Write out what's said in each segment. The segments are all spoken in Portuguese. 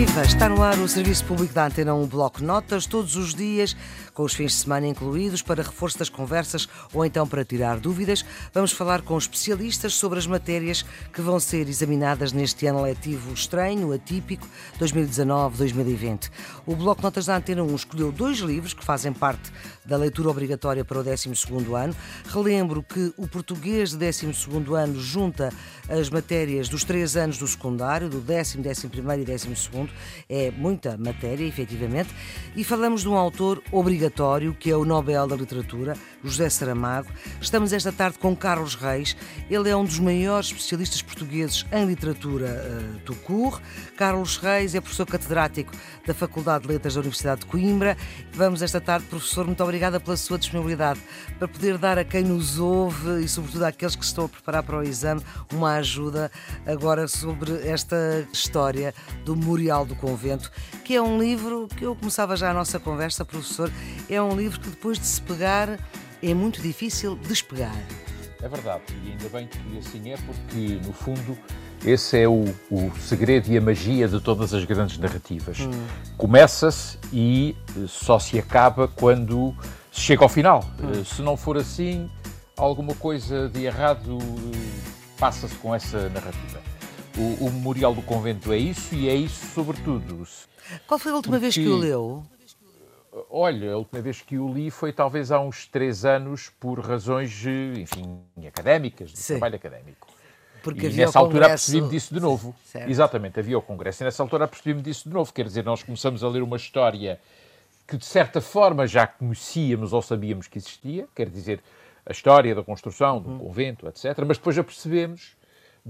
Viva! Está no ar o Serviço Público da Antena 1 Bloco Notas, todos os dias, com os fins de semana incluídos, para reforço das conversas ou então para tirar dúvidas. Vamos falar com especialistas sobre as matérias que vão ser examinadas neste ano letivo estranho, atípico, 2019-2020. O Bloco Notas da Antena 1 escolheu dois livros que fazem parte da leitura obrigatória para o 12 ano. Relembro que o português de 12 ano junta as matérias dos três anos do secundário, do 10, 11 e 12 é muita matéria, efetivamente. E falamos de um autor obrigatório, que é o Nobel da Literatura, José Saramago. Estamos esta tarde com Carlos Reis. Ele é um dos maiores especialistas portugueses em literatura uh, do CUR. Carlos Reis é professor catedrático da Faculdade de Letras da Universidade de Coimbra. Vamos esta tarde, professor, muito obrigada pela sua disponibilidade para poder dar a quem nos ouve e, sobretudo, àqueles que estão a preparar para o exame uma ajuda agora sobre esta história do Memorial do Convento, que é um livro que eu começava já a nossa conversa, professor, é um livro que depois de se pegar é muito difícil despegar. É verdade, e ainda bem que assim é, porque no fundo esse é o, o segredo e a magia de todas as grandes narrativas. Hum. Começa-se e só se acaba quando se chega ao final. Hum. Se não for assim, alguma coisa de errado passa-se com essa narrativa. O, o, Memorial do Convento é isso e é isso sobretudo. Qual foi a última Porque, vez que o leu? Olha, a última vez que o li foi talvez há uns três anos por razões, enfim, académicas, de Sim. trabalho académico. Porque e nessa altura apercebi-me disso de novo. Certo. Exatamente, havia o Congresso. E nessa altura apercebi-me disso de novo. Quer dizer, nós começamos a ler uma história que de certa forma já conhecíamos ou sabíamos que existia, quer dizer, a história da construção do hum. convento, etc. Mas depois apercebemos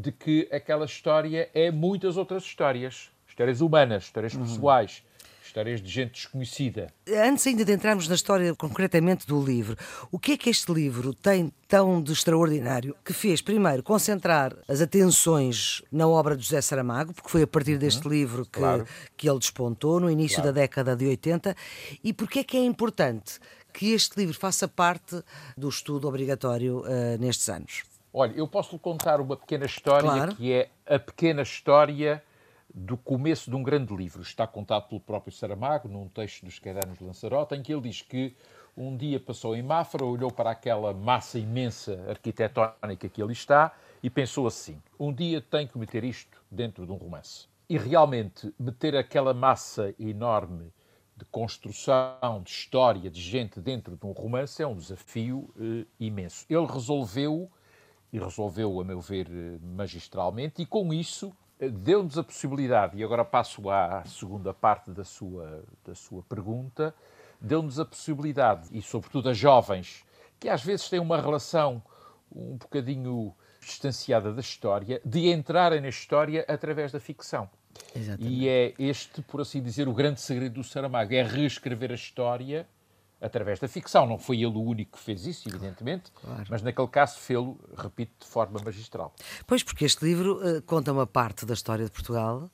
de que aquela história é muitas outras histórias. Histórias humanas, histórias uhum. pessoais, histórias de gente desconhecida. Antes ainda de entrarmos na história concretamente do livro, o que é que este livro tem tão de extraordinário que fez, primeiro, concentrar as atenções na obra de José Saramago, porque foi a partir deste uhum. livro que, claro. que ele despontou, no início claro. da década de 80, e porque é que é importante que este livro faça parte do estudo obrigatório uh, nestes anos? Olha, eu posso lhe contar uma pequena história claro. que é a pequena história do começo de um grande livro. Está contado pelo próprio Saramago, num texto dos Cadernos de Lanzarote, em que ele diz que um dia passou em Mafra, olhou para aquela massa imensa arquitetónica que ali está e pensou assim: um dia tenho que meter isto dentro de um romance. E realmente, meter aquela massa enorme de construção, de história, de gente dentro de um romance é um desafio eh, imenso. Ele resolveu, e resolveu, a meu ver, eh, magistralmente, e com isso eh, deu-nos a possibilidade, e agora passo à segunda parte da sua, da sua pergunta, deu-nos a possibilidade, e sobretudo a jovens, que às vezes têm uma relação um bocadinho distanciada da história, de entrarem na história através da ficção. Exatamente. E é este, por assim dizer, o grande segredo do Saramago, é reescrever a história através da ficção. Não foi ele o único que fez isso, evidentemente, claro. mas naquele caso fê-lo, repito, de forma magistral. Pois, porque este livro uh, conta uma parte da história de Portugal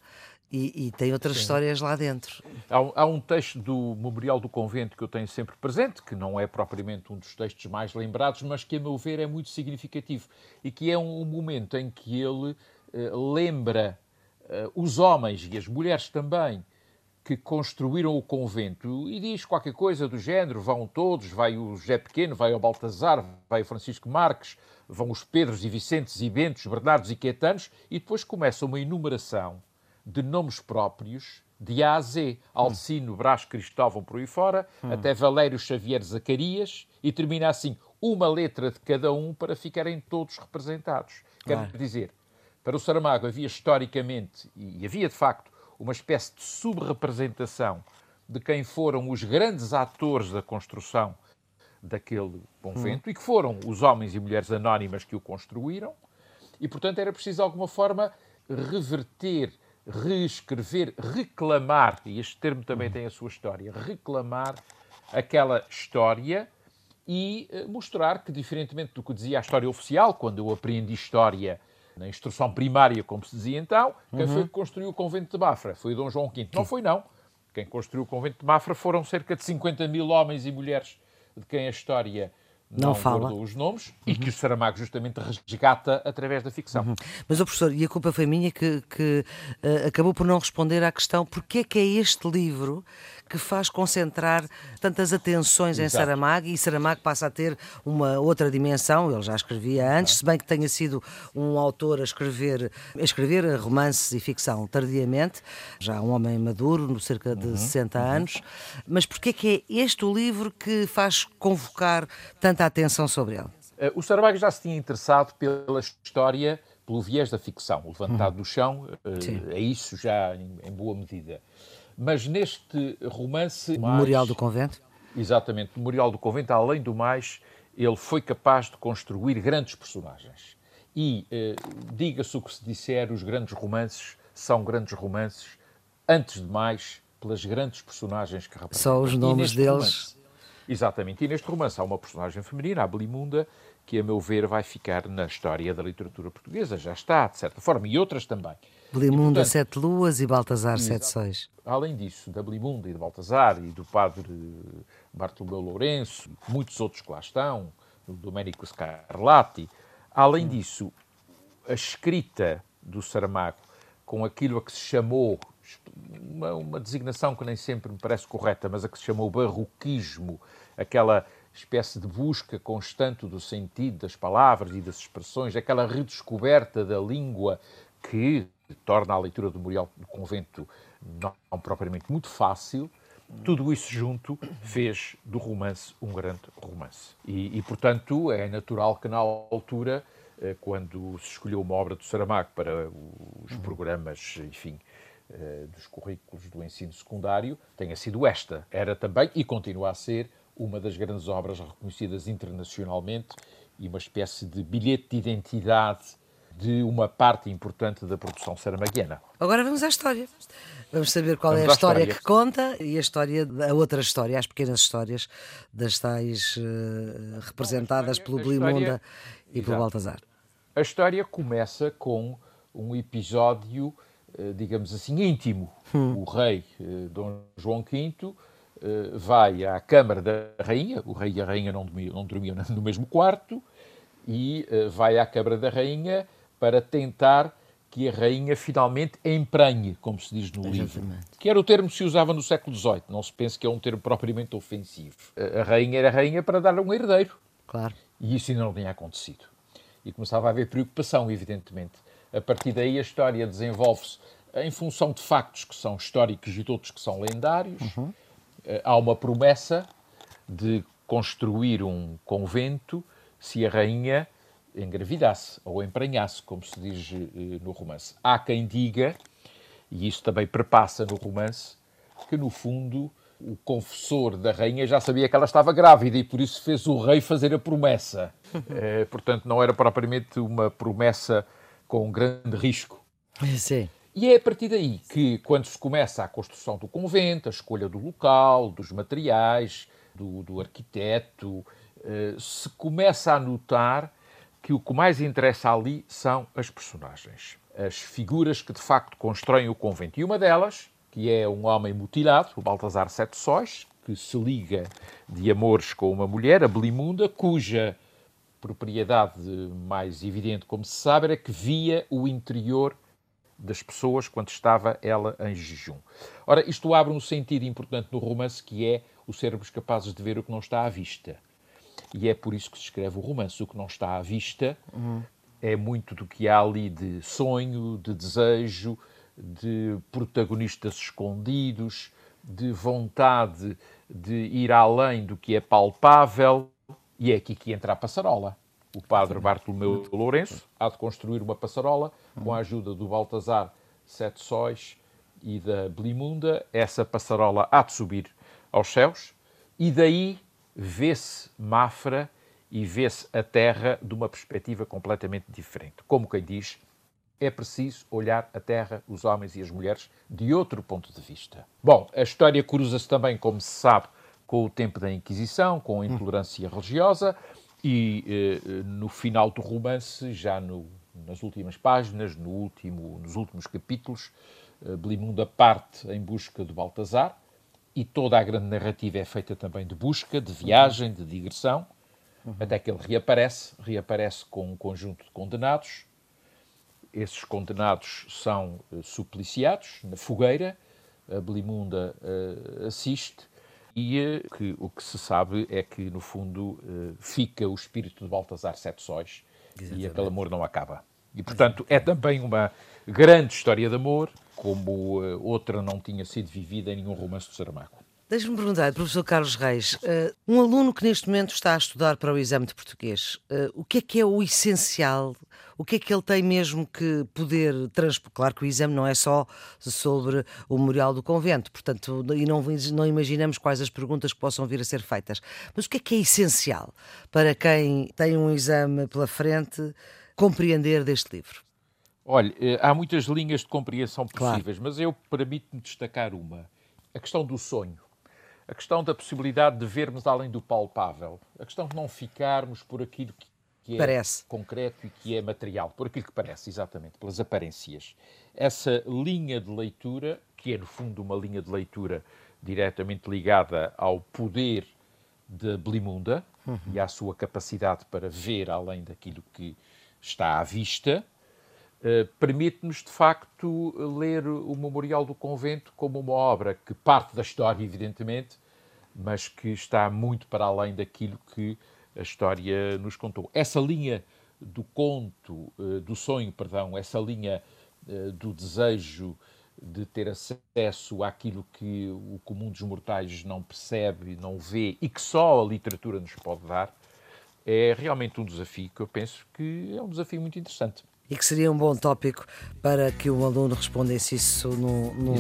e, e tem outras Sim. histórias lá dentro. Há, há, um texto do Memorial do Convento que eu tenho sempre presente, que não é propriamente um dos textos mais lembrados, mas que, a meu ver, é muito significativo e que é um, um momento em que ele uh, lembra uh, os homens e as mulheres também que construíram o convento e diz qualquer coisa do género: vão todos, vai o José Pequeno, vai o Baltazar, vai o Francisco Marques, vão os Pedros e Vicentes e Bentos, Bernardos e Quetanos, e depois começa uma enumeração de nomes próprios de A a Z, Alcino, Brás, Cristóvão, por aí fora, hum. até Valério Xavier Zacarias, e termina assim, uma letra de cada um para ficarem todos representados. Quer dizer, para o Saramago havia historicamente, e havia de facto, uma espécie de subrepresentação de quem foram os grandes atores da construção daquele convento hum. e que foram os homens e mulheres anónimas que o construíram, e portanto era preciso de alguma forma reverter, reescrever, reclamar, e este termo também hum. tem a sua história, reclamar aquela história e eh, mostrar que, diferentemente do que dizia a história oficial, quando eu aprendi história na instrução primária, como se dizia então, quem uhum. foi que construiu o convento de Mafra? Foi Dom João V. Não foi, não. Quem construiu o convento de Mafra foram cerca de 50 mil homens e mulheres de quem a história não, não fala. os nomes uhum. e que o Saramago justamente resgata através da ficção. Uhum. Mas, oh, professor, e a culpa foi minha que, que uh, acabou por não responder à questão porque é que é este livro que faz concentrar tantas atenções Exato. em Saramago e Saramago passa a ter uma outra dimensão, ele já escrevia antes, se bem que tenha sido um autor a escrever, a escrever romances e ficção tardiamente, já um homem maduro, cerca de uhum. 60 uhum. anos, mas porque é que é este o livro que faz convocar tanta atenção sobre ele? Eh, o Saramago já se tinha interessado pela história, pelo viés da ficção, levantado uhum. do chão, é isso já em, em boa medida. Mas neste romance. Memorial mais, do Convento? Exatamente, Memorial do Convento, além do mais, ele foi capaz de construir grandes personagens. E, eh, diga-se o que se disser, os grandes romances são grandes romances, antes de mais, pelas grandes personagens que representam. Só os nomes deles. Romance, exatamente. E neste romance há uma personagem feminina, a Belimunda, que, a meu ver, vai ficar na história da literatura portuguesa. Já está, de certa forma, e outras também. Belimunda, Sete Luas e Baltazar, Sete Sóis. Além disso, da Belimunda e de Baltazar e do padre Bartolomeu Lourenço, muitos outros que lá estão, do Domenico Scarlatti. Além disso, a escrita do Saramago com aquilo a que se chamou, uma, uma designação que nem sempre me parece correta, mas a que se chamou barroquismo, aquela espécie de busca constante do sentido das palavras e das expressões, aquela redescoberta da língua que torna a leitura do Memorial do Convento não, propriamente muito fácil, tudo isso junto fez do romance um grande romance. E, e, portanto, é natural que na altura, eh, quando se escolheu uma obra do Saramago para os uhum. programas, enfim, dos currículos do ensino secundário, tenha sido esta. Era também, e continua a ser, uma das grandes obras reconhecidas internacionalmente e uma espécie de bilhete de identidade de uma parte importante da produção saramaguiana. Agora vamos à história. Vamos saber qual vamos é a história, história, que conta e a história, a outra história, as pequenas histórias das tais uh, representadas pelo Blimunda e pelo Baltazar. A história começa com um episódio, uh, digamos assim, íntimo. Hum. O rei uh, Dom João V vai à Câmara da Rainha, o rei e a rainha não dormiam, não dormiam no mesmo quarto, e vai à Câmara da Rainha para tentar que a rainha finalmente emprenhe, como se diz no livro. Que era o termo que se usava no século XVIII. Não se pense que é um termo propriamente ofensivo. A rainha era rainha para dar um herdeiro. Claro. E isso ainda não tinha acontecido. E começava a haver preocupação, evidentemente. A partir daí a história desenvolve-se em função de factos que são históricos e de outros que são lendários. Uhum. Eh, há uma promessa de construir um convento se a rainha engravidasse ou emprenhasse, como se diz eh, no romance. Há quem diga, e isso também perpassa no romance, que no fundo o confessor da rainha já sabia que ela estava grávida e por isso fez o rei fazer a promessa. é, portanto, não era propriamente uma promessa com grande risco. Sim. E é a partir daí que, quando se começa a construção do convento, a escolha do local, dos materiais, do, do arquiteto, eh, se começa a notar que o que mais interessa ali são as personagens, as figuras que de facto constroem o convento. E uma delas, que é um homem mutilado, o Baltazar Sete Sóis, que se liga de amores com uma mulher, a Belimunda, cuja propriedade mais evidente, como se sabe, era que via o interior das pessoas quando estava ela em jejum. Ora, isto abre um sentido importante no romance que é o sermos capazes de ver o que não está à vista. E é por isso que se escreve o romance. O que não está à vista uhum. é muito do que há ali de sonho, de desejo, de protagonistas escondidos, de vontade de ir além do que é palpável. E é aqui que entra a passarola. O padre Bartolomeu Lourenço há de construir uma passarola com a ajuda do Baltazar Sete Sóis e da Blimunda. Essa passarola há de subir aos céus e daí vê-se Mafra e vê-se a Terra de uma perspectiva completamente diferente. Como quem diz, é preciso olhar a Terra, os homens e as mulheres, de outro ponto de vista. Bom, a história cruza-se também, como se sabe, com o tempo da Inquisição, com a intolerância religiosa, e eh, no final do romance, já no, nas últimas páginas, no último, nos últimos capítulos, eh, Belimunda parte em busca de Baltazar, e toda a grande narrativa é feita também de busca, de viagem, de digressão. uhum. até que ele reaparece, reaparece com um conjunto de condenados. Esses condenados são uh, supliciados na fogueira, a Belimunda uh, assiste, e que, o que se sabe é que, no fundo, fica o espírito de Baltasar Sete Sóis Exatamente. e aquele amor não acaba. E, portanto, é também uma grande história de amor, como outra não tinha sido vivida em nenhum romance do Saramago. Deixe-me perguntar, professor Carlos Reis, uh, um aluno que neste momento está a estudar para o exame de português, o que é que é o essencial? O que é que ele tem mesmo que poder transpor? Claro que o exame não é só sobre o memorial do convento, portanto, e não, não imaginamos quais as perguntas que possam vir a ser feitas. Mas o que é que é essencial para quem tem um exame pela frente compreender deste livro? Olha, eh, há muitas linhas de compreensão possíveis, claro. mas eu permito-me destacar uma. A questão do sonho a questão da possibilidade de vermos além do palpável, a questão de não ficarmos por aquilo que é parece. concreto e que é material, por aquilo que parece, exatamente, pelas aparências. Essa linha de leitura, que é no fundo uma linha de leitura diretamente ligada ao poder de Blimunda uhum. e à sua capacidade para ver além daquilo que está à vista, Uh, permite-nos, de facto, ler o Memorial do Convento como uma obra que parte da história, evidentemente, mas que está muito para além daquilo que a história nos contou. Essa linha do conto, uh, do sonho, perdão, essa linha uh, do desejo de ter acesso àquilo que o comum dos mortais não percebe, não vê e que só a literatura nos pode dar, é realmente um desafio que eu penso que é um desafio muito interessante e que seria um bom tópico para que o aluno respondesse isso no, no,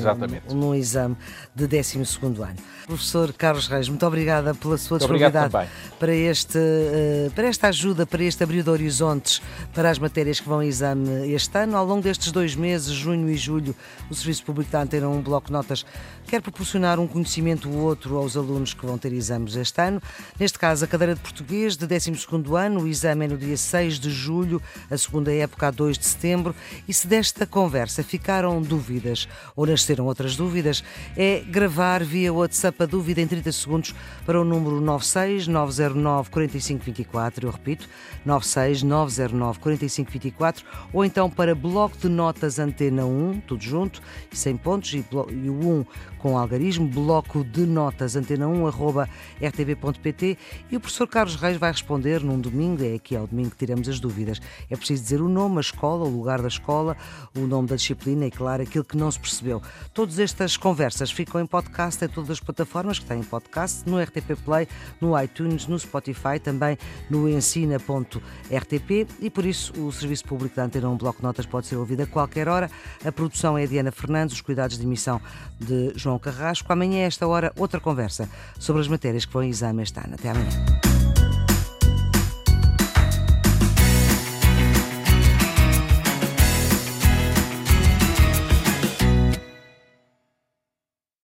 num exame de 12 ano. Professor Carlos Reis, muito obrigada pela sua disponibilidade para, este, uh, para esta ajuda, para este abrir de horizontes para as matérias que vão em exame este ano. Ao longo destes dois meses, junho e julho, o Serviço Público da Antena um bloco de notas quer proporcionar um conhecimento ou outro aos alunos que vão ter exames este ano. Neste caso, a cadeira de português de 12 ano, o exame é no dia 6 de julho, a segunda época 2 de setembro. E se desta conversa ficaram dúvidas ou nasceram outras dúvidas, é gravar via WhatsApp a dúvida em 30 segundos para o número 96 909 4524. Eu repito, 96 909 4524 ou então para bloco de notas Antena 1, tudo junto, sem pontos e, e o 1 com algarismo, bloco de notas antena1 arroba rtv.pt e o professor Carlos Reis vai responder num domingo, é aqui ao domingo que tiramos as dúvidas. É preciso dizer o nome, escola, o lugar da escola, o nome da disciplina e, claro, aquilo que não se percebeu. Todas estas conversas ficam em podcast em todas as plataformas que têm podcast, no RTP Play, no iTunes, no Spotify, também no ensina.rtp e por isso o Serviço Público da Antena 1 Bloco Notas pode ser ouvido a qualquer hora. A produção é a Diana Fernandes, os cuidados de emissão de João Carrasco. Amanhã, a esta hora, outra conversa sobre as matérias que vão em exame este ano. Até amanhã.